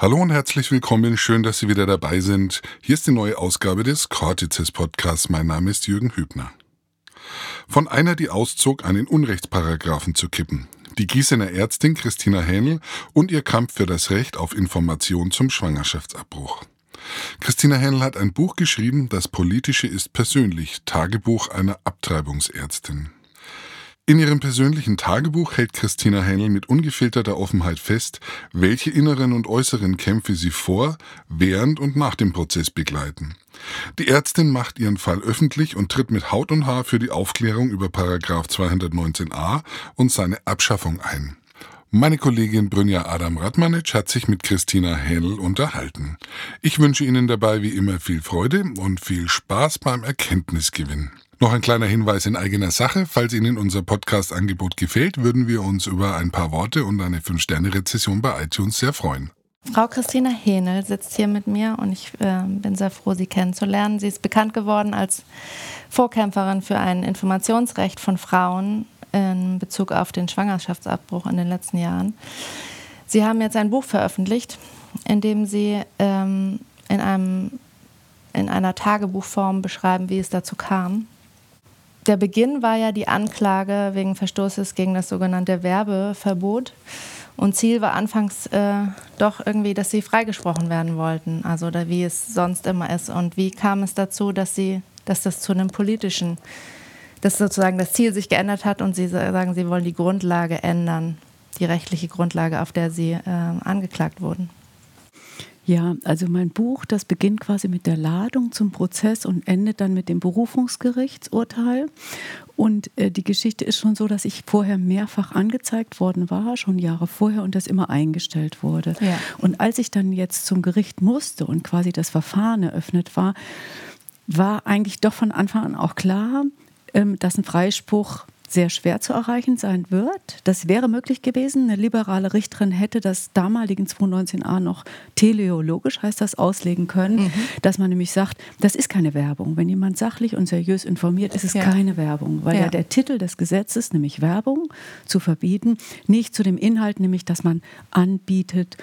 Hallo und herzlich willkommen. Schön, dass Sie wieder dabei sind. Hier ist die neue Ausgabe des Cortices Podcasts. Mein Name ist Jürgen Hübner. Von einer, die auszog, einen Unrechtsparagraphen zu kippen. Die Gießener Ärztin Christina Hähnel und ihr Kampf für das Recht auf Information zum Schwangerschaftsabbruch. Christina Hähnel hat ein Buch geschrieben, Das Politische ist persönlich, Tagebuch einer Abtreibungsärztin. In ihrem persönlichen Tagebuch hält Christina Hähnel mit ungefilterter Offenheit fest, welche inneren und äußeren Kämpfe sie vor, während und nach dem Prozess begleiten. Die Ärztin macht ihren Fall öffentlich und tritt mit Haut und Haar für die Aufklärung über Paragraph 219a und seine Abschaffung ein. Meine Kollegin Brynja Adam Radmanitsch hat sich mit Christina Hähnel unterhalten. Ich wünsche Ihnen dabei wie immer viel Freude und viel Spaß beim Erkenntnisgewinn. Noch ein kleiner Hinweis in eigener Sache. Falls Ihnen unser Podcast-Angebot gefällt, würden wir uns über ein paar Worte und eine 5-Sterne-Rezession bei iTunes sehr freuen. Frau Christina Hähnel sitzt hier mit mir und ich äh, bin sehr froh, Sie kennenzulernen. Sie ist bekannt geworden als Vorkämpferin für ein Informationsrecht von Frauen in Bezug auf den Schwangerschaftsabbruch in den letzten Jahren. Sie haben jetzt ein Buch veröffentlicht, in dem Sie ähm, in, einem, in einer Tagebuchform beschreiben, wie es dazu kam der Beginn war ja die Anklage wegen Verstoßes gegen das sogenannte Werbeverbot. Und Ziel war anfangs äh, doch irgendwie, dass sie freigesprochen werden wollten, also da, wie es sonst immer ist. Und wie kam es dazu, dass sie, dass das zu einem politischen, dass sozusagen das Ziel sich geändert hat und sie sagen, sie wollen die Grundlage ändern, die rechtliche Grundlage, auf der sie äh, angeklagt wurden. Ja, also mein Buch, das beginnt quasi mit der Ladung zum Prozess und endet dann mit dem Berufungsgerichtsurteil. Und äh, die Geschichte ist schon so, dass ich vorher mehrfach angezeigt worden war, schon Jahre vorher, und das immer eingestellt wurde. Ja. Und als ich dann jetzt zum Gericht musste und quasi das Verfahren eröffnet war, war eigentlich doch von Anfang an auch klar, ähm, dass ein Freispruch sehr schwer zu erreichen sein wird. Das wäre möglich gewesen. Eine liberale Richterin hätte das damaligen 219a noch teleologisch, heißt das, auslegen können, mhm. dass man nämlich sagt, das ist keine Werbung. Wenn jemand sachlich und seriös informiert, ist es ja. keine Werbung, weil ja. ja der Titel des Gesetzes, nämlich Werbung zu verbieten, nicht zu dem Inhalt, nämlich dass man anbietet,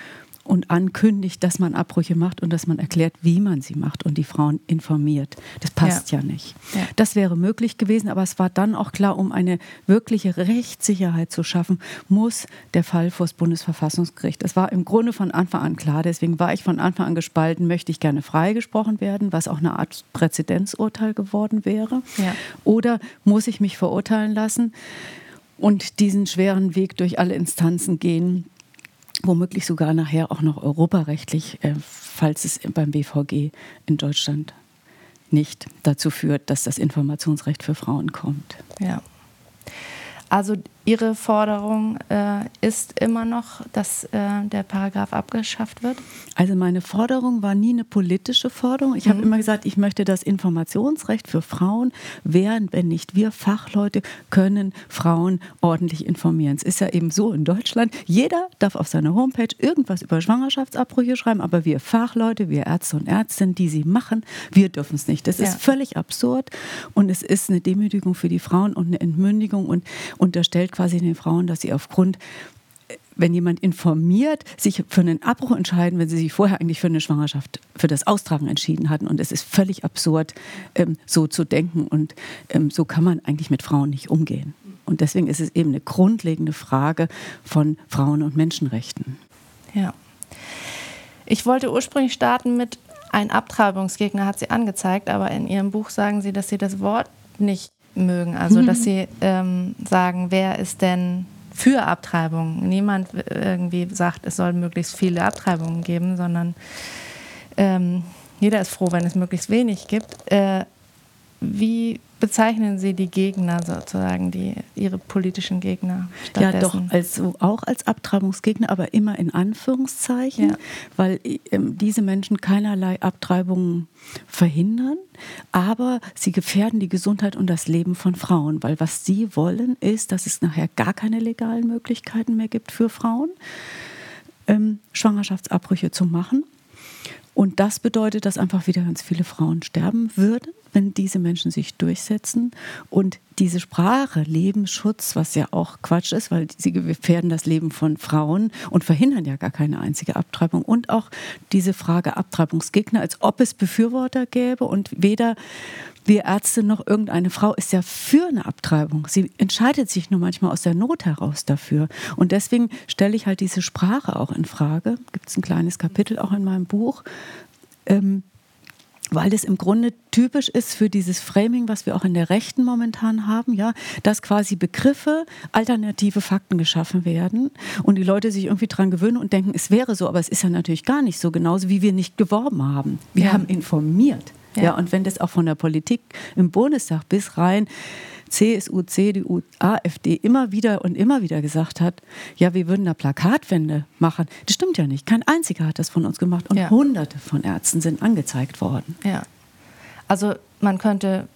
und ankündigt, dass man Abbrüche macht und dass man erklärt, wie man sie macht und die Frauen informiert. Das passt ja, ja nicht. Ja. Das wäre möglich gewesen, aber es war dann auch klar, um eine wirkliche Rechtssicherheit zu schaffen, muss der Fall vor das Bundesverfassungsgericht. Das war im Grunde von Anfang an klar. Deswegen war ich von Anfang an gespalten, möchte ich gerne freigesprochen werden, was auch eine Art Präzedenzurteil geworden wäre. Ja. Oder muss ich mich verurteilen lassen? und diesen schweren Weg durch alle Instanzen gehen, womöglich sogar nachher auch noch europarechtlich, äh, falls es beim BVG in Deutschland nicht dazu führt, dass das Informationsrecht für Frauen kommt. Ja. Also Ihre Forderung äh, ist immer noch, dass äh, der Paragraph abgeschafft wird? Also meine Forderung war nie eine politische Forderung. Ich mhm. habe immer gesagt, ich möchte das Informationsrecht für Frauen während, wenn nicht wir Fachleute können Frauen ordentlich informieren. Es ist ja eben so in Deutschland, jeder darf auf seiner Homepage irgendwas über Schwangerschaftsabbrüche schreiben, aber wir Fachleute, wir Ärzte und Ärztinnen, die sie machen, wir dürfen es nicht. Das ja. ist völlig absurd und es ist eine Demütigung für die Frauen und eine Entmündigung und unterstellt quasi den Frauen, dass sie aufgrund wenn jemand informiert, sich für einen Abbruch entscheiden, wenn sie sich vorher eigentlich für eine Schwangerschaft, für das Austragen entschieden hatten. Und es ist völlig absurd, ähm, so zu denken. Und ähm, so kann man eigentlich mit Frauen nicht umgehen. Und deswegen ist es eben eine grundlegende Frage von Frauen- und Menschenrechten. Ja. Ich wollte ursprünglich starten mit ein Abtreibungsgegner hat sie angezeigt, aber in ihrem Buch sagen sie, dass sie das Wort nicht mögen. Also, dass sie ähm, sagen, wer ist denn für Abtreibung? Niemand irgendwie sagt, es soll möglichst viele Abtreibungen geben, sondern ähm, jeder ist froh, wenn es möglichst wenig gibt. Äh, wie bezeichnen Sie die Gegner sozusagen, die Ihre politischen Gegner? Ja, doch, also auch als Abtreibungsgegner, aber immer in Anführungszeichen, ja. weil ähm, diese Menschen keinerlei Abtreibungen verhindern, aber sie gefährden die Gesundheit und das Leben von Frauen, weil was sie wollen, ist, dass es nachher gar keine legalen Möglichkeiten mehr gibt für Frauen, ähm, Schwangerschaftsabbrüche zu machen. Und das bedeutet, dass einfach wieder ganz viele Frauen sterben würden wenn diese Menschen sich durchsetzen und diese Sprache, Lebensschutz, was ja auch Quatsch ist, weil sie gefährden das Leben von Frauen und verhindern ja gar keine einzige Abtreibung. Und auch diese Frage Abtreibungsgegner, als ob es Befürworter gäbe und weder wir Ärzte noch irgendeine Frau ist ja für eine Abtreibung. Sie entscheidet sich nur manchmal aus der Not heraus dafür. Und deswegen stelle ich halt diese Sprache auch in Frage. Gibt es ein kleines Kapitel auch in meinem Buch. Ähm, weil das im Grunde typisch ist für dieses Framing, was wir auch in der Rechten momentan haben, ja, dass quasi Begriffe, alternative Fakten geschaffen werden und die Leute sich irgendwie dran gewöhnen und denken, es wäre so, aber es ist ja natürlich gar nicht so, genauso wie wir nicht geworben haben. Wir ja. haben informiert. Ja. ja, und wenn das auch von der Politik im Bundestag bis rein CSU, CDU, AfD immer wieder und immer wieder gesagt hat, ja, wir würden da Plakatwände machen. Das stimmt ja nicht. Kein einziger hat das von uns gemacht und ja. hunderte von Ärzten sind angezeigt worden. Ja. Also man könnte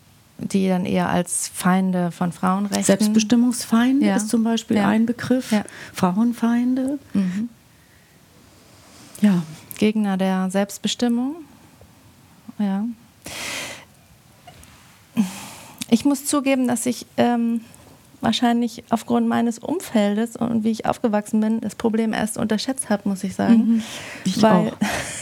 die dann eher als Feinde von Frauenrechten. Selbstbestimmungsfeinde ja. ist zum Beispiel ja. ein Begriff. Ja. Frauenfeinde. Mhm. Ja. Gegner der Selbstbestimmung. Ja. Ich muss zugeben, dass ich ähm, wahrscheinlich aufgrund meines Umfeldes und wie ich aufgewachsen bin, das Problem erst unterschätzt habe, muss ich sagen. Mhm. Ich weil, auch.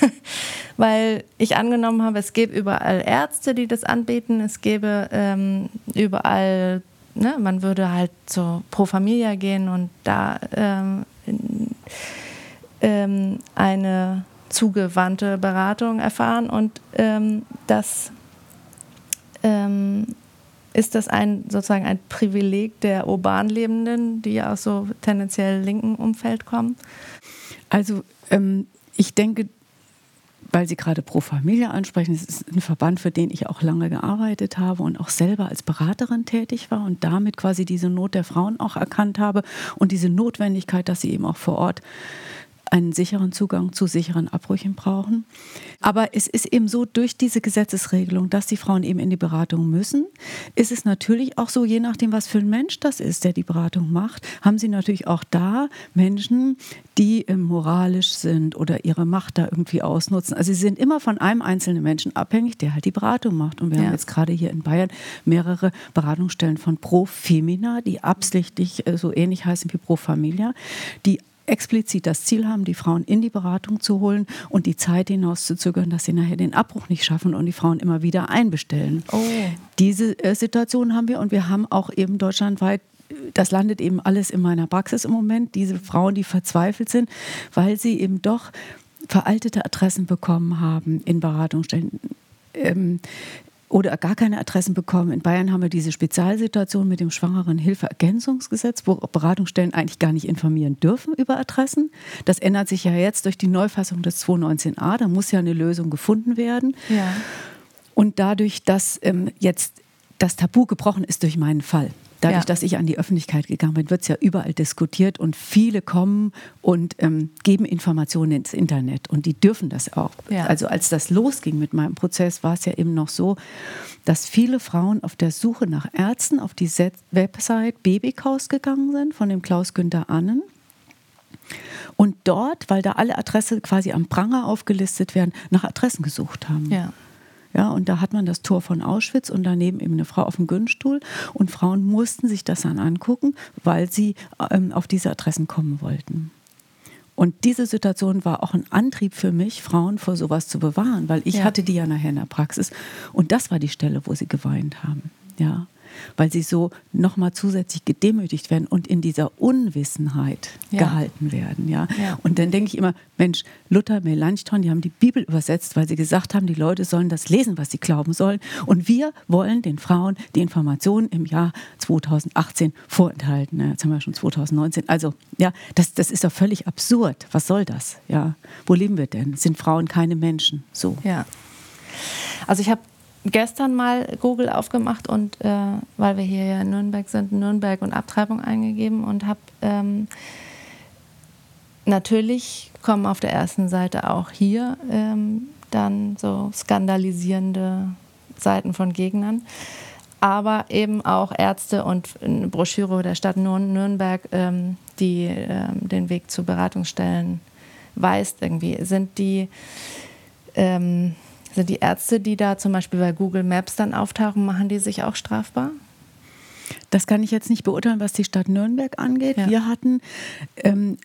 weil ich angenommen habe, es gäbe überall Ärzte, die das anbieten, es gäbe ähm, überall, ne, man würde halt so pro Familia gehen und da ähm, ähm, eine zugewandte Beratung erfahren und ähm, das ähm, ist das ein sozusagen ein Privileg der urban Lebenden, die ja aus so tendenziell linken Umfeld kommen? Also ähm, ich denke, weil Sie gerade Pro Familia ansprechen, es ist ein Verband, für den ich auch lange gearbeitet habe und auch selber als Beraterin tätig war und damit quasi diese Not der Frauen auch erkannt habe und diese Notwendigkeit, dass sie eben auch vor Ort einen sicheren Zugang zu sicheren Abbrüchen brauchen. Aber es ist eben so, durch diese Gesetzesregelung, dass die Frauen eben in die Beratung müssen, ist es natürlich auch so, je nachdem, was für ein Mensch das ist, der die Beratung macht, haben sie natürlich auch da Menschen, die ähm, moralisch sind oder ihre Macht da irgendwie ausnutzen. Also sie sind immer von einem einzelnen Menschen abhängig, der halt die Beratung macht. Und wir ja. haben jetzt gerade hier in Bayern mehrere Beratungsstellen von Pro Femina, die absichtlich äh, so ähnlich heißen wie Pro Familia, die explizit das Ziel haben, die Frauen in die Beratung zu holen und die Zeit hinauszuzögern, dass sie nachher den Abbruch nicht schaffen und die Frauen immer wieder einbestellen. Oh. Diese äh, Situation haben wir und wir haben auch eben deutschlandweit das landet eben alles in meiner Praxis im Moment, diese Frauen, die verzweifelt sind, weil sie eben doch veraltete Adressen bekommen haben in Beratungsstellen. Ähm, oder gar keine Adressen bekommen. In Bayern haben wir diese Spezialsituation mit dem Schwangerenhilfeergänzungsgesetz, wo Beratungsstellen eigentlich gar nicht informieren dürfen über Adressen. Das ändert sich ja jetzt durch die Neufassung des 219a. Da muss ja eine Lösung gefunden werden. Ja. Und dadurch, dass ähm, jetzt das Tabu gebrochen ist durch meinen Fall, Dadurch, ja. dass ich an die Öffentlichkeit gegangen bin, wird es ja überall diskutiert und viele kommen und ähm, geben Informationen ins Internet und die dürfen das auch. Ja. Also als das losging mit meinem Prozess, war es ja eben noch so, dass viele Frauen auf der Suche nach Ärzten auf die Website Babykaus gegangen sind von dem Klaus Günther Annen. Und dort, weil da alle Adressen quasi am Pranger aufgelistet werden, nach Adressen gesucht haben. Ja. Ja, und da hat man das Tor von Auschwitz und daneben eben eine Frau auf dem Günststuhl. Und Frauen mussten sich das dann angucken, weil sie ähm, auf diese Adressen kommen wollten. Und diese Situation war auch ein Antrieb für mich, Frauen vor sowas zu bewahren, weil ich ja. hatte die ja nachher in der Praxis. Und das war die Stelle, wo sie geweint haben. Ja weil sie so nochmal zusätzlich gedemütigt werden und in dieser Unwissenheit ja. gehalten werden. Ja? ja? Und dann denke ich immer, Mensch, Luther, Melanchthon, die haben die Bibel übersetzt, weil sie gesagt haben, die Leute sollen das lesen, was sie glauben sollen. Und wir wollen den Frauen die Informationen im Jahr 2018 vorenthalten. Ja, jetzt haben wir schon 2019. Also, ja, das, das ist doch völlig absurd. Was soll das? Ja, wo leben wir denn? Sind Frauen keine Menschen? So. Ja. Also ich habe gestern mal Google aufgemacht und äh, weil wir hier ja in Nürnberg sind, Nürnberg und Abtreibung eingegeben und habe ähm, natürlich kommen auf der ersten Seite auch hier ähm, dann so skandalisierende Seiten von Gegnern, aber eben auch Ärzte und eine Broschüre der Stadt Nürnberg, ähm, die ähm, den Weg zu Beratungsstellen weist irgendwie. Sind die Sind die Ärzte, die da zum Beispiel bei Google Maps dann auftauchen, machen die sich auch strafbar? Das kann ich jetzt nicht beurteilen, was die Stadt Nürnberg angeht. Ja. Wir hatten ähm,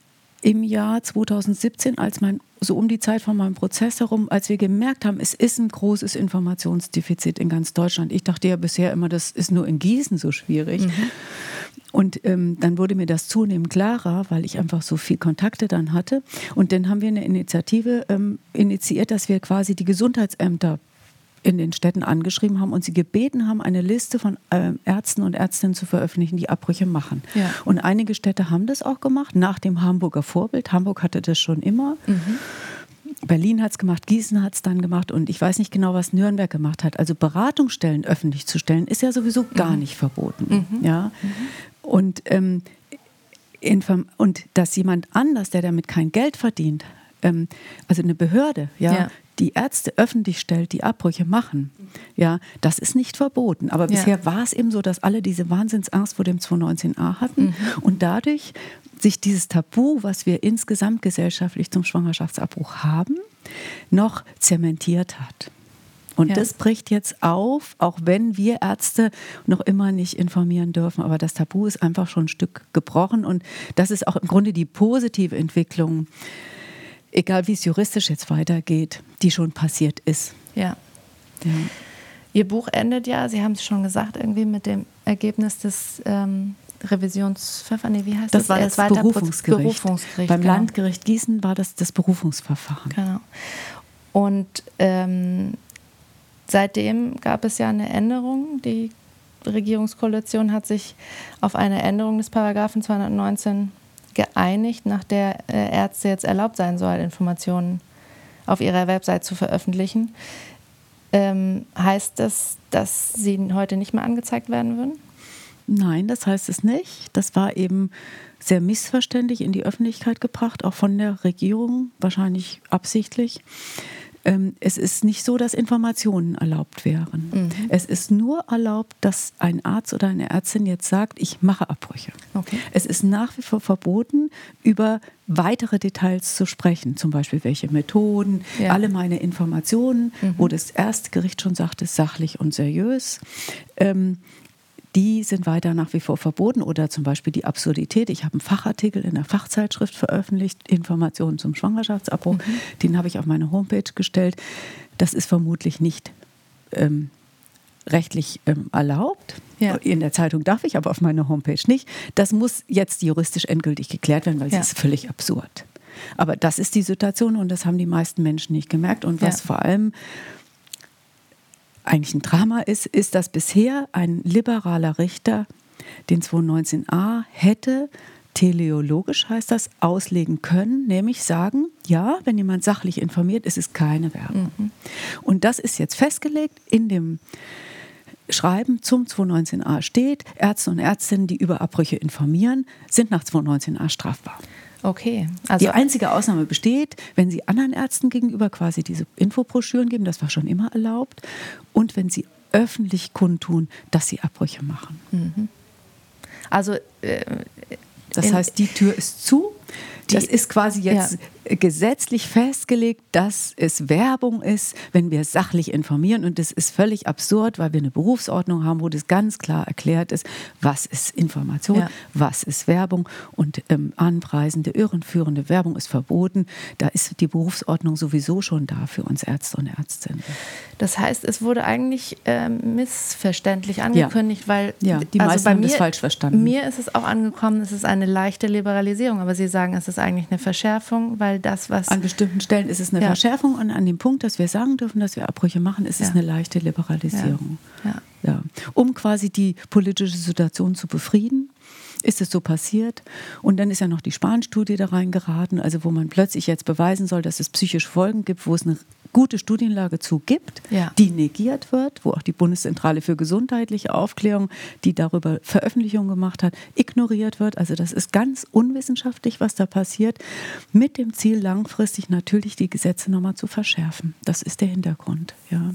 im Jahr 2017, als mein, so um die Zeit von meinem Prozess herum, als wir gemerkt haben, es ist ein großes Informationsdefizit in ganz Deutschland. Ich dachte ja bisher immer, das ist nur in Gießen so schwierig. Mhm. Und ähm, dann wurde mir das zunehmend klarer, weil ich einfach so viel Kontakte dann hatte. Und dann haben wir eine Initiative ähm, initiiert, dass wir quasi die Gesundheitsämter in den Städten angeschrieben haben und sie gebeten haben, eine Liste von äh, Ärzten und Ärztinnen zu veröffentlichen, die Abbrüche machen. Ja. Und einige Städte haben das auch gemacht, nach dem Hamburger Vorbild. Hamburg hatte das schon immer. Mhm. Berlin hat es gemacht, Gießen hat es dann gemacht und ich weiß nicht genau, was Nürnberg gemacht hat. Also Beratungsstellen öffentlich zu stellen, ist ja sowieso gar mhm. nicht verboten. Mhm. Ja? Und, ähm, und dass jemand anders, der damit kein Geld verdient, ähm, also eine Behörde, ja, ja, die Ärzte öffentlich stellt, die Abbrüche machen, ja, das ist nicht verboten. Aber bisher ja. war es eben so, dass alle diese Wahnsinnsangst vor dem 219a hatten mhm. und dadurch sich dieses Tabu, was wir insgesamt gesellschaftlich zum Schwangerschaftsabbruch haben, noch zementiert hat. Und ja. das bricht jetzt auf, auch wenn wir Ärzte noch immer nicht informieren dürfen. Aber das Tabu ist einfach schon ein Stück gebrochen. Und das ist auch im Grunde die positive Entwicklung egal wie es juristisch jetzt weitergeht, die schon passiert ist. Ja. ja. Ihr Buch endet ja, Sie haben es schon gesagt, irgendwie mit dem Ergebnis des ähm, Revisionsverfahrens. Nee, wie heißt das? Das war das Berufungsgericht. Berufungsgericht. Beim genau. Landgericht Gießen war das das Berufungsverfahren. Genau. Und ähm, seitdem gab es ja eine Änderung. Die Regierungskoalition hat sich auf eine Änderung des Paragraphen 219 geeinigt, nach der äh, Ärzte jetzt erlaubt sein soll, Informationen auf ihrer Website zu veröffentlichen. Ähm, heißt das, dass sie heute nicht mehr angezeigt werden würden? Nein, das heißt es nicht. Das war eben sehr missverständlich in die Öffentlichkeit gebracht, auch von der Regierung, wahrscheinlich absichtlich. Ähm, es ist nicht so, dass Informationen erlaubt wären. Mhm. Es ist nur erlaubt, dass ein Arzt oder eine Ärztin jetzt sagt, ich mache Abbrüche. Okay. Es ist nach wie vor verboten, über weitere Details zu sprechen, zum Beispiel welche Methoden, ja. alle meine Informationen, mhm. wo das Erstgericht schon sagte, sachlich und seriös. Ähm, die sind weiter nach wie vor verboten. Oder zum Beispiel die Absurdität. Ich habe einen Fachartikel in der Fachzeitschrift veröffentlicht, Informationen zum Schwangerschaftsabbruch. Mhm. Den habe ich auf meine Homepage gestellt. Das ist vermutlich nicht ähm, rechtlich ähm, erlaubt. Ja. In der Zeitung darf ich, aber auf meiner Homepage nicht. Das muss jetzt juristisch endgültig geklärt werden, weil ja. es ist völlig absurd. Aber das ist die Situation und das haben die meisten Menschen nicht gemerkt. Und was ja. vor allem eigentlich ein Drama ist, ist, dass bisher ein liberaler Richter den 219a hätte teleologisch heißt das, auslegen können, nämlich sagen, ja, wenn jemand sachlich informiert, ist es keine Werbung. Mhm. Und das ist jetzt festgelegt in dem Schreiben zum 219a steht, Ärzte und Ärztinnen, die über Abbrüche informieren, sind nach 219a strafbar. Okay. Also die einzige Ausnahme besteht, wenn Sie anderen Ärzten gegenüber quasi diese Infobroschüren geben, das war schon immer erlaubt, und wenn Sie öffentlich kundtun, dass Sie Abbrüche machen. Mhm. Also äh, das heißt, die Tür ist zu. das ist quasi jetzt ja gesetzlich festgelegt, dass es Werbung ist, wenn wir sachlich informieren. Und das ist völlig absurd, weil wir eine Berufsordnung haben, wo das ganz klar erklärt ist, was ist Information, ja. was ist Werbung. Und ähm, anpreisende, irrenführende Werbung ist verboten. Da ist die Berufsordnung sowieso schon da für uns Ärzte und Ärztinnen. Das heißt, es wurde eigentlich äh, missverständlich angekündigt, ja. weil ja, die also meisten haben mir, das falsch verstanden. Mir ist es auch angekommen, es ist eine leichte Liberalisierung, aber Sie sagen, es ist eigentlich eine Verschärfung, weil das, was. An bestimmten Stellen ist es eine ja. Verschärfung und an dem Punkt, dass wir sagen dürfen, dass wir Abbrüche machen, ist es eine leichte Liberalisierung. Ja. Um quasi die politische Situation zu befrieden ist es so passiert. Und dann ist ja noch die Spahn-Studie da reingeraten, also wo man plötzlich jetzt beweisen soll, dass es psychische Folgen gibt, wo es eine gute Studienlage zu gibt, ja. die negiert wird, wo auch die Bundeszentrale für gesundheitliche Aufklärung, die darüber Veröffentlichungen gemacht hat, ignoriert wird. Also das ist ganz unwissenschaftlich, was da passiert, mit dem Ziel langfristig natürlich die Gesetze nochmal zu verschärfen. Das ist der Hintergrund, ja.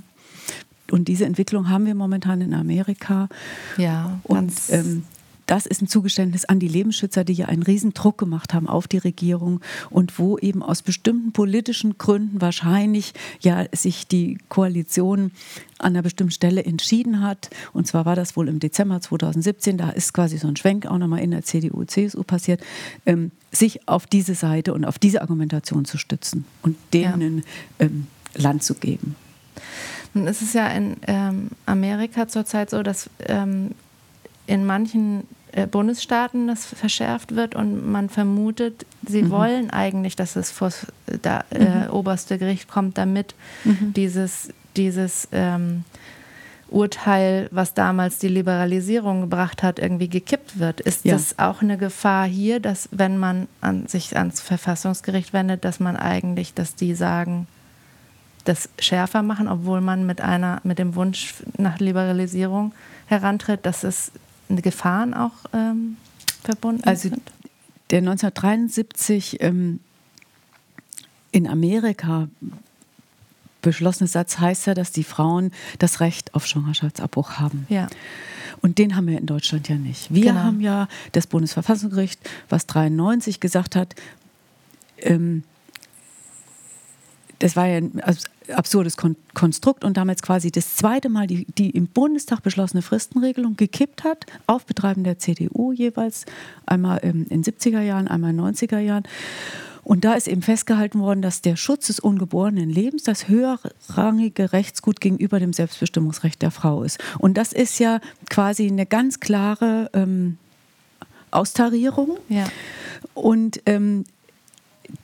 Und diese Entwicklung haben wir momentan in Amerika. Ja, und ähm, das ist ein Zugeständnis an die Lebensschützer, die ja einen riesen Druck gemacht haben auf die Regierung und wo eben aus bestimmten politischen Gründen wahrscheinlich ja sich die Koalition an einer bestimmten Stelle entschieden hat. Und zwar war das wohl im Dezember 2017, da ist quasi so ein Schwenk auch nochmal in der CDU, CSU passiert, ähm, sich auf diese Seite und auf diese Argumentation zu stützen und denen ja. ähm, Land zu geben. Nun ist es ja in ähm, Amerika zurzeit so, dass ähm, in manchen Bundesstaaten das verschärft wird und man vermutet, sie mhm. wollen eigentlich, dass es vor das äh, mhm. oberste Gericht kommt, damit mhm. dieses, dieses ähm, Urteil, was damals die Liberalisierung gebracht hat, irgendwie gekippt wird. Ist ja. das auch eine Gefahr hier, dass wenn man an sich ans Verfassungsgericht wendet, dass man eigentlich, dass die sagen, das schärfer machen, obwohl man mit einer, mit dem Wunsch nach Liberalisierung herantritt, dass es Gefahren auch ähm, verbunden also, sind? Der 1973 ähm, in Amerika beschlossene Satz heißt ja, dass die Frauen das Recht auf Schwangerschaftsabbruch haben. Ja. Und den haben wir in Deutschland ja nicht. Wir genau. haben ja das Bundesverfassungsgericht, was 93 gesagt hat, ähm, das war ja ein absurdes Kon Konstrukt und damals quasi das zweite Mal die, die im Bundestag beschlossene Fristenregelung gekippt hat, auf Betreiben der CDU jeweils, einmal ähm, in den 70er Jahren, einmal in den 90er Jahren. Und da ist eben festgehalten worden, dass der Schutz des ungeborenen Lebens das höherrangige Rechtsgut gegenüber dem Selbstbestimmungsrecht der Frau ist. Und das ist ja quasi eine ganz klare ähm, Austarierung. Ja. Und ähm,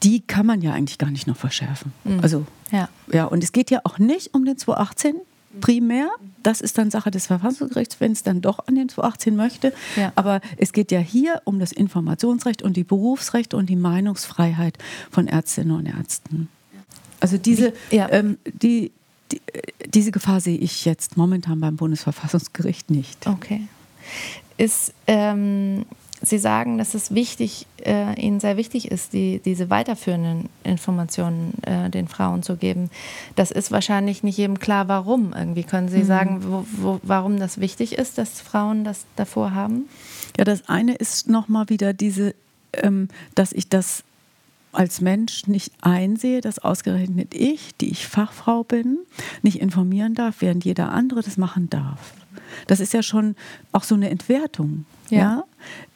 die kann man ja eigentlich gar nicht noch verschärfen. Mhm. Also, ja. ja, und es geht ja auch nicht um den 218 primär. Das ist dann Sache des Verfassungsgerichts, wenn es dann doch an den 218 möchte. Ja. Aber es geht ja hier um das Informationsrecht und die Berufsrechte und die Meinungsfreiheit von Ärztinnen und Ärzten. Also diese, ja. ähm, die, die, diese Gefahr sehe ich jetzt momentan beim Bundesverfassungsgericht nicht. Okay. Ist ähm, Sie sagen, dass es wichtig, äh, Ihnen sehr wichtig ist, die, diese weiterführenden Informationen äh, den Frauen zu geben. Das ist wahrscheinlich nicht jedem klar, warum. Irgendwie können Sie mhm. sagen, wo, wo, warum das wichtig ist, dass Frauen das davor haben? Ja, das eine ist nochmal wieder diese, ähm, dass ich das als Mensch nicht einsehe, dass ausgerechnet ich, die ich Fachfrau bin, nicht informieren darf, während jeder andere das machen darf. Das ist ja schon auch so eine Entwertung ja, ja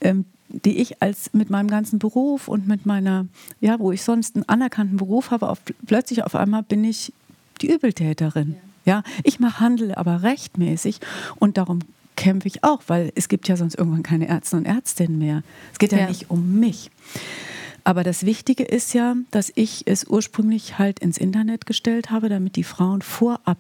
ähm, die ich als mit meinem ganzen Beruf und mit meiner, ja, wo ich sonst einen anerkannten Beruf habe, auf, plötzlich auf einmal bin ich die Übeltäterin. Ja, ja ich mache Handel, aber rechtmäßig und darum kämpfe ich auch, weil es gibt ja sonst irgendwann keine Ärzte und Ärztinnen mehr. Es geht ja, ja nicht um mich. Aber das Wichtige ist ja, dass ich es ursprünglich halt ins Internet gestellt habe, damit die Frauen vorab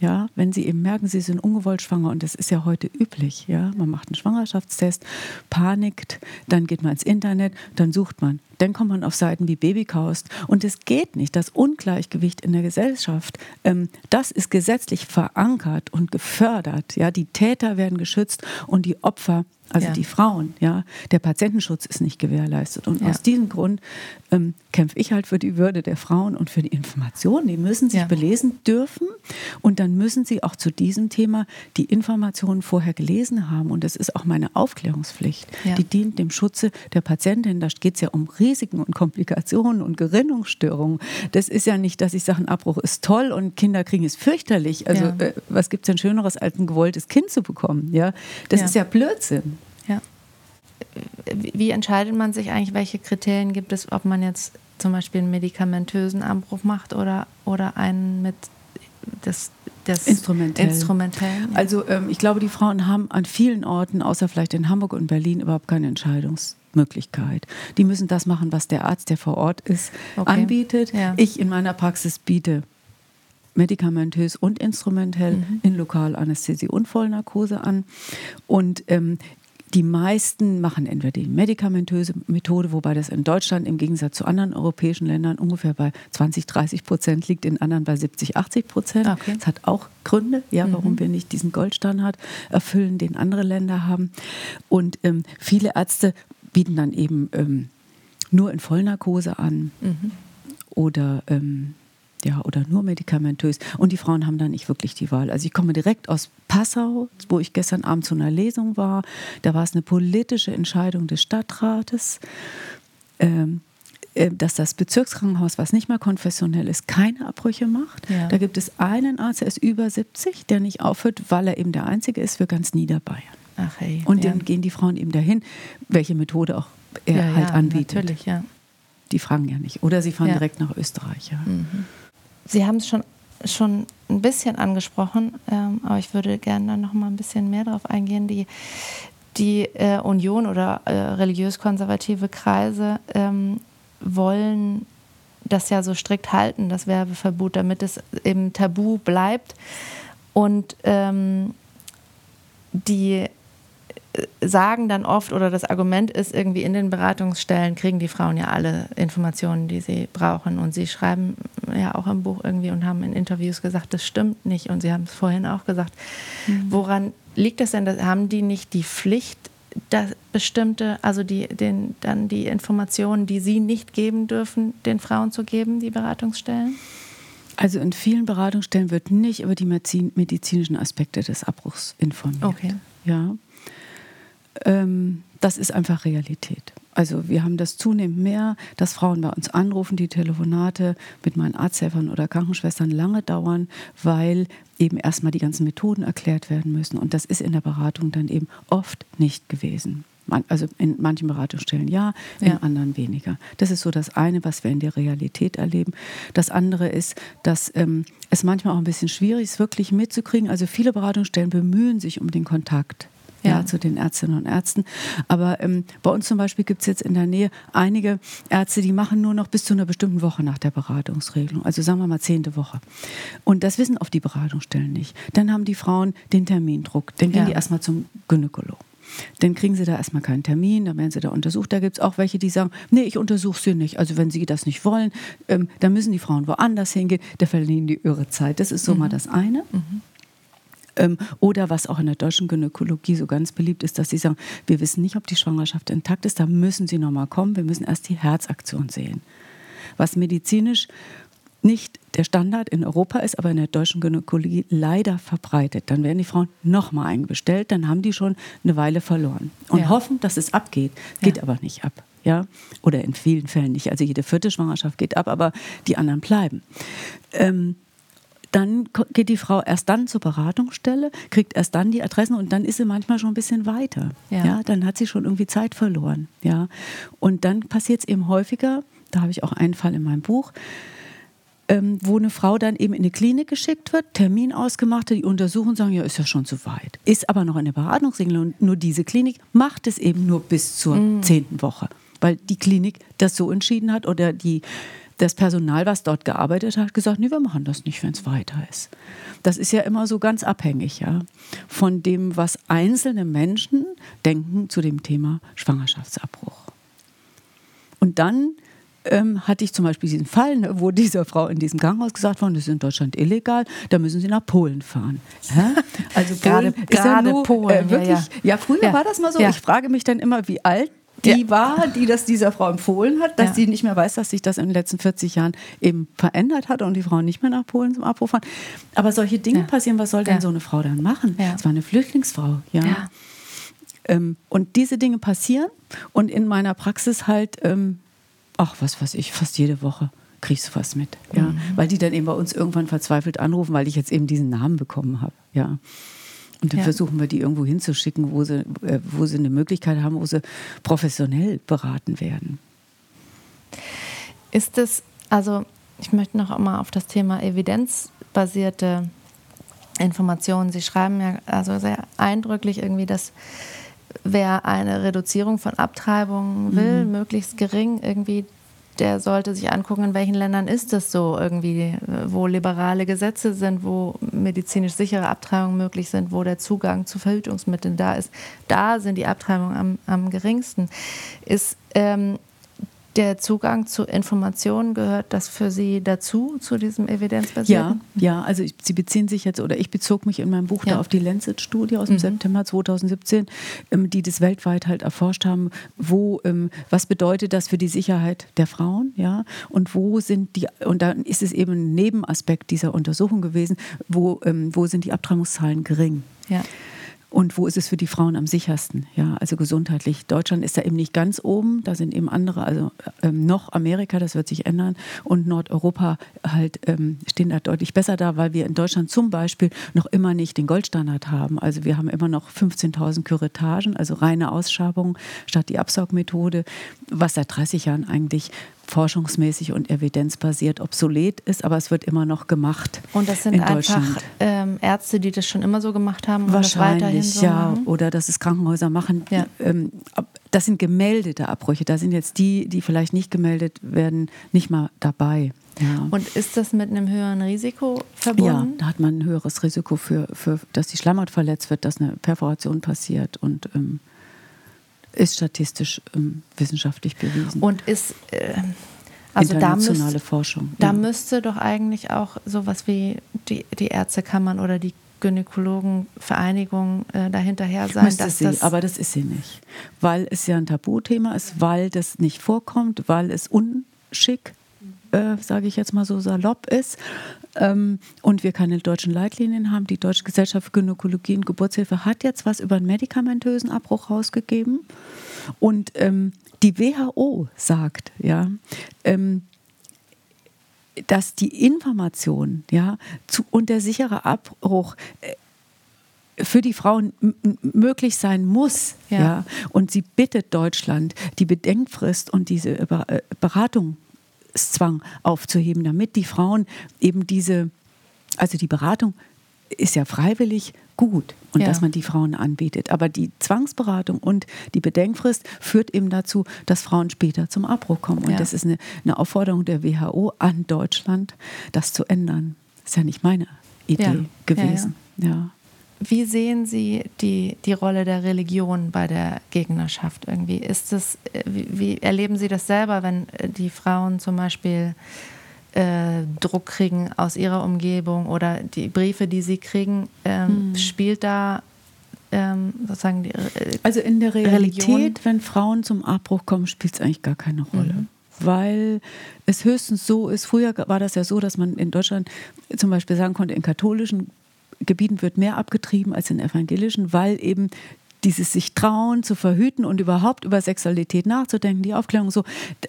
ja, wenn sie eben merken, sie sind ungewollt schwanger und das ist ja heute üblich, ja, man macht einen Schwangerschaftstest, panikt, dann geht man ins Internet, dann sucht man, dann kommt man auf Seiten wie Babykaust und es geht nicht. Das Ungleichgewicht in der Gesellschaft, ähm, das ist gesetzlich verankert und gefördert. Ja, die Täter werden geschützt und die Opfer also ja. die Frauen, ja, der Patientenschutz ist nicht gewährleistet. Und ja. aus diesem Grund ähm, kämpfe ich halt für die Würde der Frauen und für die Informationen. Die müssen sich ja. belesen dürfen und dann müssen sie auch zu diesem Thema die Informationen vorher gelesen haben. Und das ist auch meine Aufklärungspflicht. Die dient dem Schutze der Patientin. Da geht es ja um Risiken und Komplikationen und Gerinnungsstörungen. Das ist ja nicht, dass ich sage, ein Abbruch ist toll und Kinder kriegen es fürchterlich. Also äh, was gibt es denn Schöneres, als ein gewolltes Kind zu bekommen? Ja, das ist ja Blödsinn. Ja. Wie entscheidet man sich eigentlich, welche Kriterien gibt es, ob man jetzt zum Beispiel einen medikamentösen Abbruch macht oder, oder einen mit das, das Instrumentell. Instrumentell ja. Also ähm, ich glaube, die Frauen haben an vielen Orten, außer vielleicht in Hamburg und Berlin, überhaupt keine Entscheidungsmöglichkeit. Die müssen das machen, was der Arzt, der vor Ort ist, okay. anbietet. Ja. Ich in meiner Praxis biete medikamentös und instrumentell mhm. in Lokalanästhesie und Vollnarkose an. Und ähm, die meisten machen entweder die medikamentöse Methode, wobei das in Deutschland im Gegensatz zu anderen europäischen Ländern ungefähr bei 20, 30 Prozent liegt, in anderen bei 70, 80 Prozent. Okay. Das hat auch Gründe, ja, mhm. warum wir nicht diesen Goldstandard erfüllen, den andere Länder haben. Und ähm, viele Ärzte bieten dann eben ähm, nur in Vollnarkose an mhm. oder ähm, ja, oder nur medikamentös. Und die Frauen haben da nicht wirklich die Wahl. Also ich komme direkt aus Passau, wo ich gestern Abend zu einer Lesung war. Da war es eine politische Entscheidung des Stadtrates. Ähm, äh, dass das Bezirkskrankenhaus, was nicht mehr konfessionell ist, keine Abbrüche macht. Ja. Da gibt es einen Arzt, der ist über 70, der nicht aufhört, weil er eben der Einzige ist für ganz Niederbayern. Ach hey, und ja. dann gehen die Frauen eben dahin, welche Methode auch er ja, halt anbietet. Natürlich, ja. Die fragen ja nicht. Oder sie fahren direkt nach Österreich. Mhm. Sie haben es schon, schon ein bisschen angesprochen, ähm, aber ich würde gerne noch mal ein bisschen mehr darauf eingehen. Die, die äh, Union oder äh, religiös-konservative Kreise ähm, wollen das ja so strikt halten, das Werbeverbot, damit es eben tabu bleibt. Und ähm, die sagen dann oft, oder das Argument ist irgendwie in den Beratungsstellen kriegen die Frauen ja alle Informationen, die sie brauchen. Und sie schreiben ja auch im Buch irgendwie und haben in Interviews gesagt, das stimmt nicht. Und sie haben es vorhin auch gesagt. Mhm. Woran liegt das denn? Haben die nicht die Pflicht, dass bestimmte, also die, den, dann die Informationen, die sie nicht geben dürfen, den Frauen zu geben, die Beratungsstellen? Also in vielen Beratungsstellen wird nicht über die medizinischen Aspekte des Abbruchs informiert. Okay. Ja ähm, das ist einfach Realität. Also wir haben das zunehmend mehr, dass Frauen bei uns anrufen, die Telefonate mit meinen Arzthelfern oder Krankenschwestern lange dauern, weil eben erstmal die ganzen Methoden erklärt werden müssen. Und das ist in der Beratung dann eben oft nicht gewesen. Also in manchen Beratungsstellen ja, in ja. anderen weniger. Das ist so das eine, was wir in der Realität erleben. Das andere ist, dass ähm, es manchmal auch ein bisschen schwierig ist, wirklich mitzukriegen. Also viele Beratungsstellen bemühen sich um den Kontakt ja. ja. zu den Ärztinnen und Ärzten. Aber ähm, bei uns zum Beispiel gibt es jetzt in der Nähe einige Ärzte, die machen nur noch bis zu einer bestimmten Woche nach der Beratungsregelung. Also sagen wir mal zehnte Woche. Und das wissen oft die Beratungsstellen nicht. Dann haben die Frauen den Termindruck. Dann gehen ja. die erstmal zum Gynäkologen. Dann kriegen sie da erstmal keinen Termin, dann werden sie da untersucht. Da gibt es auch welche, die sagen, nee, ich untersuche sie nicht. Also wenn sie das nicht wollen, ähm, dann müssen die Frauen woanders hingehen. Da verlieren die ihre Zeit. Das ist so mhm. mal das eine. Mhm. Ähm, oder was auch in der deutschen Gynäkologie so ganz beliebt ist, dass sie sagen, wir wissen nicht, ob die Schwangerschaft intakt ist, da müssen sie nochmal kommen, wir müssen erst die Herzaktion sehen. Was medizinisch nicht der Standard in Europa ist, aber in der deutschen Gynäkologie leider verbreitet. Dann werden die Frauen nochmal eingestellt, dann haben die schon eine Weile verloren und ja. hoffen, dass es abgeht. Geht ja. aber nicht ab. Ja? Oder in vielen Fällen nicht. Also jede vierte Schwangerschaft geht ab, aber die anderen bleiben. Ähm, dann geht die Frau erst dann zur Beratungsstelle, kriegt erst dann die Adressen und dann ist sie manchmal schon ein bisschen weiter. Ja. ja dann hat sie schon irgendwie Zeit verloren. Ja. Und dann passiert es eben häufiger, da habe ich auch einen Fall in meinem Buch, ähm, wo eine Frau dann eben in eine Klinik geschickt wird, Termin ausgemacht, die untersuchen, sagen, ja, ist ja schon zu weit. Ist aber noch in der Beratungsregelung und nur diese Klinik macht es eben nur bis zur mhm. zehnten Woche, weil die Klinik das so entschieden hat oder die das Personal, was dort gearbeitet hat, gesagt, nee, wir machen das nicht, wenn es weiter ist. Das ist ja immer so ganz abhängig ja, von dem, was einzelne Menschen denken zu dem Thema Schwangerschaftsabbruch. Und dann ähm, hatte ich zum Beispiel diesen Fall, ne, wo dieser Frau in diesem Krankenhaus gesagt wurde, das ist in Deutschland illegal, da müssen Sie nach Polen fahren. Ja? Also Polen gerade, gerade ja nur, Polen. Äh, wirklich, ja, ja. ja früher war das mal so. Ich frage mich dann immer, wie alt die ja. war, die das dieser Frau empfohlen hat, dass ja. sie nicht mehr weiß, dass sich das in den letzten 40 Jahren eben verändert hat und die Frauen nicht mehr nach Polen zum Abruf fahren. Aber solche Dinge ja. passieren, was soll denn so eine Frau dann machen? Es war eine Flüchtlingsfrau, ja. Ähm, und diese Dinge passieren und in meiner Praxis halt, ähm, ach, was weiß ich, fast jede Woche kriegst du was mit. Ja? Mhm. Weil die dann eben bei uns irgendwann verzweifelt anrufen, weil ich jetzt eben diesen Namen bekommen habe. Ja. Und dann ja. versuchen wir die irgendwo hinzuschicken, wo sie, äh, wo sie eine Möglichkeit haben, wo sie professionell beraten werden. Ist es, also ich möchte noch einmal auf das Thema evidenzbasierte Informationen. Sie schreiben ja also sehr eindrücklich irgendwie, dass wer eine Reduzierung von Abtreibungen will, mhm. möglichst gering, irgendwie der sollte sich angucken, in welchen Ländern ist das so irgendwie, wo liberale Gesetze sind, wo medizinisch sichere Abtreibungen möglich sind, wo der Zugang zu Verhütungsmitteln da ist. Da sind die Abtreibungen am, am geringsten. Ist ähm, der Zugang zu Informationen gehört das für Sie dazu, zu diesem evidenzbasierten? Ja, ja, also Sie beziehen sich jetzt, oder ich bezog mich in meinem Buch ja. da auf die Lancet-Studie aus dem mhm. September 2017, ähm, die das weltweit halt erforscht haben, wo, ähm, was bedeutet das für die Sicherheit der Frauen, ja, und wo sind die, und dann ist es eben ein Nebenaspekt dieser Untersuchung gewesen, wo, ähm, wo sind die Abtreibungszahlen gering. Ja. Und wo ist es für die Frauen am sichersten? Ja, also gesundheitlich. Deutschland ist da eben nicht ganz oben, da sind eben andere, also ähm, noch Amerika, das wird sich ändern, und Nordeuropa halt ähm, stehen da deutlich besser da, weil wir in Deutschland zum Beispiel noch immer nicht den Goldstandard haben. Also wir haben immer noch 15.000 Kuretagen, also reine Ausschabung statt die Absaugmethode, was seit 30 Jahren eigentlich forschungsmäßig und evidenzbasiert obsolet ist, aber es wird immer noch gemacht. Und das sind einfach ähm, Ärzte, die das schon immer so gemacht haben? Wahrscheinlich, so ja. Machen? Oder dass es Krankenhäuser machen. Ja. Ähm, das sind gemeldete Abbrüche. Da sind jetzt die, die vielleicht nicht gemeldet werden, nicht mal dabei. Ja. Und ist das mit einem höheren Risiko verbunden? Ja, da hat man ein höheres Risiko für, für dass die Schleimhaut verletzt wird, dass eine Perforation passiert und ähm, ist statistisch ähm, wissenschaftlich bewiesen. Und ist äh, also internationale da müsst, Forschung. Da müsste doch eigentlich auch sowas wie die, die Ärztekammern oder die Gynäkologenvereinigung äh, dahinterher sein. Müsste dass sie, das aber das ist sie nicht. Weil es ja ein Tabuthema ist, weil das nicht vorkommt, weil es unschick, äh, sage ich jetzt mal so salopp ist. Ähm, und wir keine deutschen Leitlinien haben. Die Deutsche Gesellschaft für Gynäkologie und Geburtshilfe hat jetzt was über einen medikamentösen Abbruch rausgegeben. Und ähm, die WHO sagt, ja, ähm, dass die Information ja, zu, und der sichere Abbruch äh, für die Frauen möglich sein muss. Ja. ja. Und sie bittet Deutschland, die Bedenkfrist und diese äh, Beratung Zwang aufzuheben, damit die Frauen eben diese, also die Beratung ist ja freiwillig gut und ja. dass man die Frauen anbietet. Aber die Zwangsberatung und die Bedenkfrist führt eben dazu, dass Frauen später zum Abbruch kommen. Und ja. das ist eine, eine, Aufforderung der WHO an Deutschland, das zu ändern. Das ist ja nicht meine Idee ja. gewesen. ja. Wie sehen Sie die, die Rolle der Religion bei der Gegnerschaft irgendwie? Ist das, äh, wie, wie erleben Sie das selber, wenn äh, die Frauen zum Beispiel äh, Druck kriegen aus ihrer Umgebung oder die Briefe, die sie kriegen, ähm, hm. spielt da ähm, sozusagen die äh, Also in der Realität, Religion? wenn Frauen zum Abbruch kommen, spielt es eigentlich gar keine Rolle. Mhm weil es höchstens so ist, früher war das ja so, dass man in Deutschland zum Beispiel sagen konnte, in katholischen Gebieten wird mehr abgetrieben als in evangelischen, weil eben dieses sich trauen zu verhüten und überhaupt über Sexualität nachzudenken, die Aufklärung so,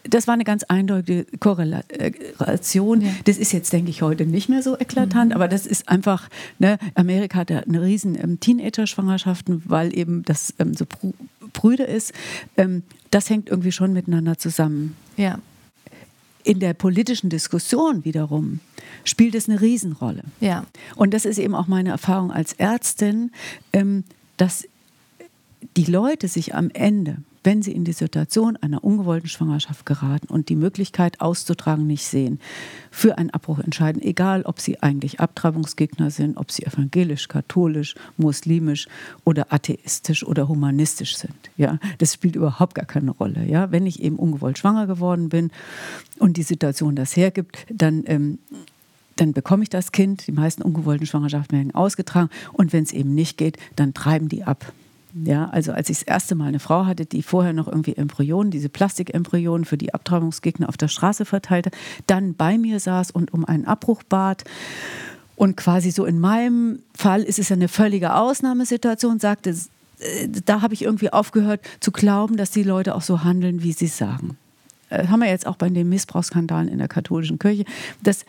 das war eine ganz eindeutige Korrelation. Ja. Das ist jetzt, denke ich, heute nicht mehr so eklatant, mhm. aber das ist einfach, ne, Amerika hat eine riesen ähm, Teenager-Schwangerschaften, weil eben das ähm, so prüde ist. Ähm, das hängt irgendwie schon miteinander zusammen. Ja. In der politischen Diskussion wiederum spielt es eine Riesenrolle. Ja. Und das ist eben auch meine Erfahrung als Ärztin, ähm, dass die Leute sich am Ende, wenn sie in die Situation einer ungewollten Schwangerschaft geraten und die Möglichkeit auszutragen nicht sehen, für einen Abbruch entscheiden, egal ob sie eigentlich Abtreibungsgegner sind, ob sie evangelisch, katholisch, muslimisch oder atheistisch oder humanistisch sind. Ja, das spielt überhaupt gar keine Rolle. Ja, wenn ich eben ungewollt schwanger geworden bin und die Situation das hergibt, dann ähm, dann bekomme ich das Kind. Die meisten ungewollten Schwangerschaften werden ausgetragen. Und wenn es eben nicht geht, dann treiben die ab. Ja, also als ich das erste Mal eine Frau hatte, die vorher noch irgendwie Embryonen, diese Plastikembryonen für die Abtreibungsgegner auf der Straße verteilte, dann bei mir saß und um einen Abbruch bat. Und quasi so in meinem Fall ist es ja eine völlige Ausnahmesituation, sagte, äh, da habe ich irgendwie aufgehört zu glauben, dass die Leute auch so handeln, wie sie sagen. Das äh, haben wir jetzt auch bei den Missbrauchsskandalen in der katholischen Kirche. Das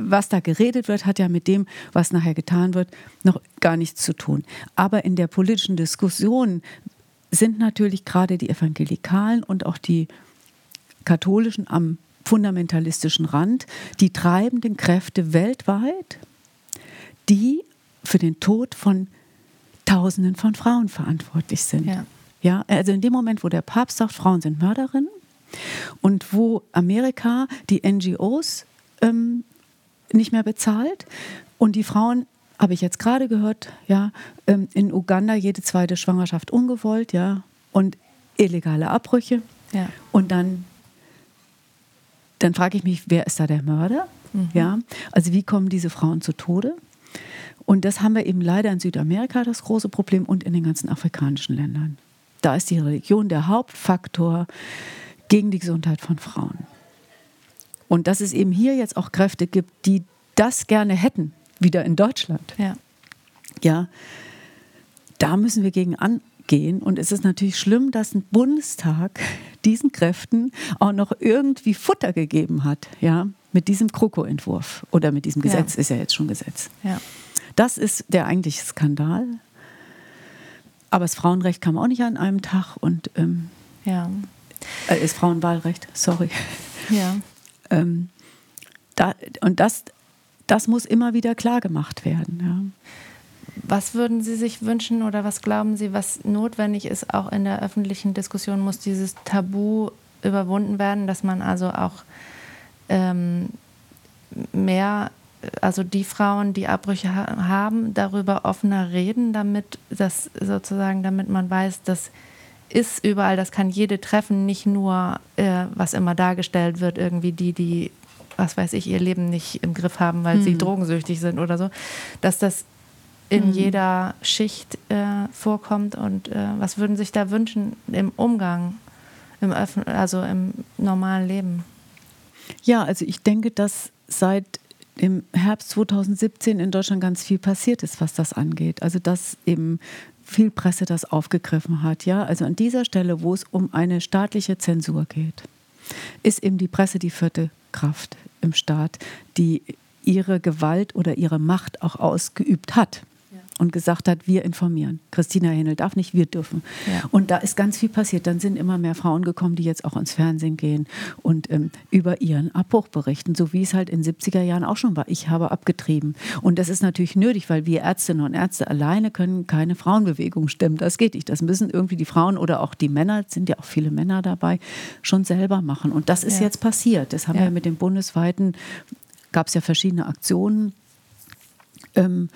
was da geredet wird, hat ja mit dem, was nachher getan wird, noch gar nichts zu tun. Aber in der politischen Diskussion sind natürlich gerade die Evangelikalen und auch die Katholischen am fundamentalistischen Rand die treibenden Kräfte weltweit, die für den Tod von Tausenden von Frauen verantwortlich sind. Ja. ja. also in dem Moment, wo der Papst sagt, Frauen sind Mörderinnen und wo Amerika die NGOs ähm, nicht mehr bezahlt. Und die Frauen, habe ich jetzt gerade gehört, ja, ähm, in Uganda jede zweite Schwangerschaft ungewollt, ja, und illegale Abbrüche. Ja. Und dann dann frage ich mich, wer ist da der Mörder? Mhm. Ja, also wie kommen diese Frauen zu Tode? Und das haben wir eben leider in Südamerika das große Problem und in den ganzen afrikanischen Ländern. Da ist die Religion der Hauptfaktor gegen die Gesundheit von Frauen. Und dass es eben hier jetzt auch Kräfte gibt, die das gerne hätten, wieder in Deutschland. Ja. Ja, da müssen wir gegen angehen. Und es ist natürlich schlimm, dass ein Bundestag diesen Kräften auch noch irgendwie Futter gegeben hat. Ja, mit diesem Kroko-Entwurf oder mit diesem Gesetz, ja. ist ja jetzt schon Gesetz. Ja. Das ist der eigentliche Skandal. Aber das Frauenrecht kam auch nicht an einem Tag und ähm, ja. Äh, das Frauenwahlrecht, sorry. Ja. Ähm, da, und das, das muss immer wieder klar gemacht werden. Ja. Was würden Sie sich wünschen oder was glauben Sie, was notwendig ist, auch in der öffentlichen Diskussion, muss dieses Tabu überwunden werden, dass man also auch ähm, mehr, also die Frauen, die Abbrüche ha haben, darüber offener reden, damit das sozusagen, damit man weiß, dass ist überall, das kann jede treffen, nicht nur, äh, was immer dargestellt wird, irgendwie die, die, was weiß ich, ihr Leben nicht im Griff haben, weil mhm. sie drogensüchtig sind oder so, dass das in mhm. jeder Schicht äh, vorkommt und äh, was würden sich da wünschen im Umgang, im Öffn also im normalen Leben? Ja, also ich denke, dass seit im Herbst 2017 in Deutschland ganz viel passiert ist, was das angeht. Also dass eben viel Presse das aufgegriffen hat. Ja, also an dieser Stelle, wo es um eine staatliche Zensur geht, ist eben die Presse die vierte Kraft im Staat, die ihre Gewalt oder ihre Macht auch ausgeübt hat und gesagt hat, wir informieren. Christina Hähnel darf nicht, wir dürfen. Ja. Und da ist ganz viel passiert. Dann sind immer mehr Frauen gekommen, die jetzt auch ins Fernsehen gehen und ähm, über ihren Abbruch berichten, so wie es halt in den 70er Jahren auch schon war. Ich habe abgetrieben. Und das ist natürlich nötig, weil wir Ärztinnen und Ärzte alleine können keine Frauenbewegung stemmen. Das geht nicht. Das müssen irgendwie die Frauen oder auch die Männer, sind ja auch viele Männer dabei, schon selber machen. Und das ist ja. jetzt passiert. Das haben ja. wir mit dem bundesweiten, gab es ja verschiedene Aktionen. Ähm,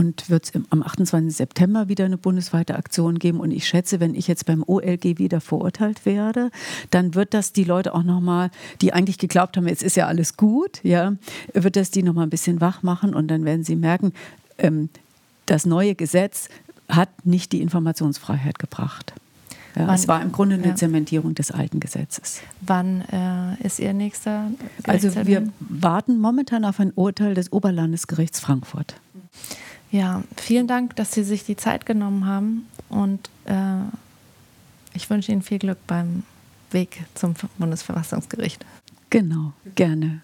und wird es am 28. September wieder eine bundesweite Aktion geben. Und ich schätze, wenn ich jetzt beim OLG wieder verurteilt werde, dann wird das die Leute auch nochmal, die eigentlich geglaubt haben, jetzt ist ja alles gut, ja, wird das die nochmal ein bisschen wach machen und dann werden sie merken, ähm, das neue Gesetz hat nicht die Informationsfreiheit gebracht. Ja, Wann, es war im Grunde eine ja. Zementierung des alten Gesetzes. Wann äh, ist Ihr nächster? Also wir warten momentan auf ein Urteil des Oberlandesgerichts Frankfurt. Ja, vielen Dank, dass Sie sich die Zeit genommen haben und äh, ich wünsche Ihnen viel Glück beim Weg zum Bundesverfassungsgericht. Genau, gerne.